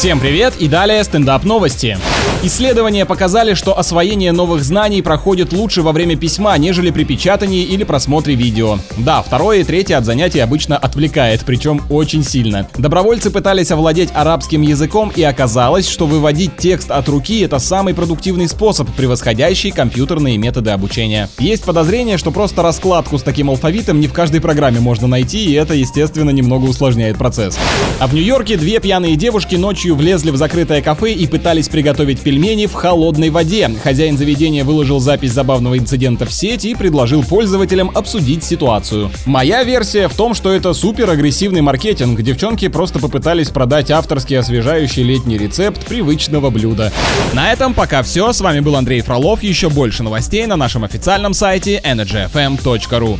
Всем привет и далее стендап новости. Исследования показали, что освоение новых знаний проходит лучше во время письма, нежели при печатании или просмотре видео. Да, второе и третье от занятий обычно отвлекает, причем очень сильно. Добровольцы пытались овладеть арабским языком и оказалось, что выводить текст от руки это самый продуктивный способ, превосходящий компьютерные методы обучения. Есть подозрение, что просто раскладку с таким алфавитом не в каждой программе можно найти, и это, естественно, немного усложняет процесс. А в Нью-Йорке две пьяные девушки ночью влезли в закрытое кафе и пытались приготовить пельмени в холодной воде. Хозяин заведения выложил запись забавного инцидента в сеть и предложил пользователям обсудить ситуацию. Моя версия в том, что это супер агрессивный маркетинг. Девчонки просто попытались продать авторский освежающий летний рецепт привычного блюда. На этом пока все. С вами был Андрей Фролов. Еще больше новостей на нашем официальном сайте energyfm.ru.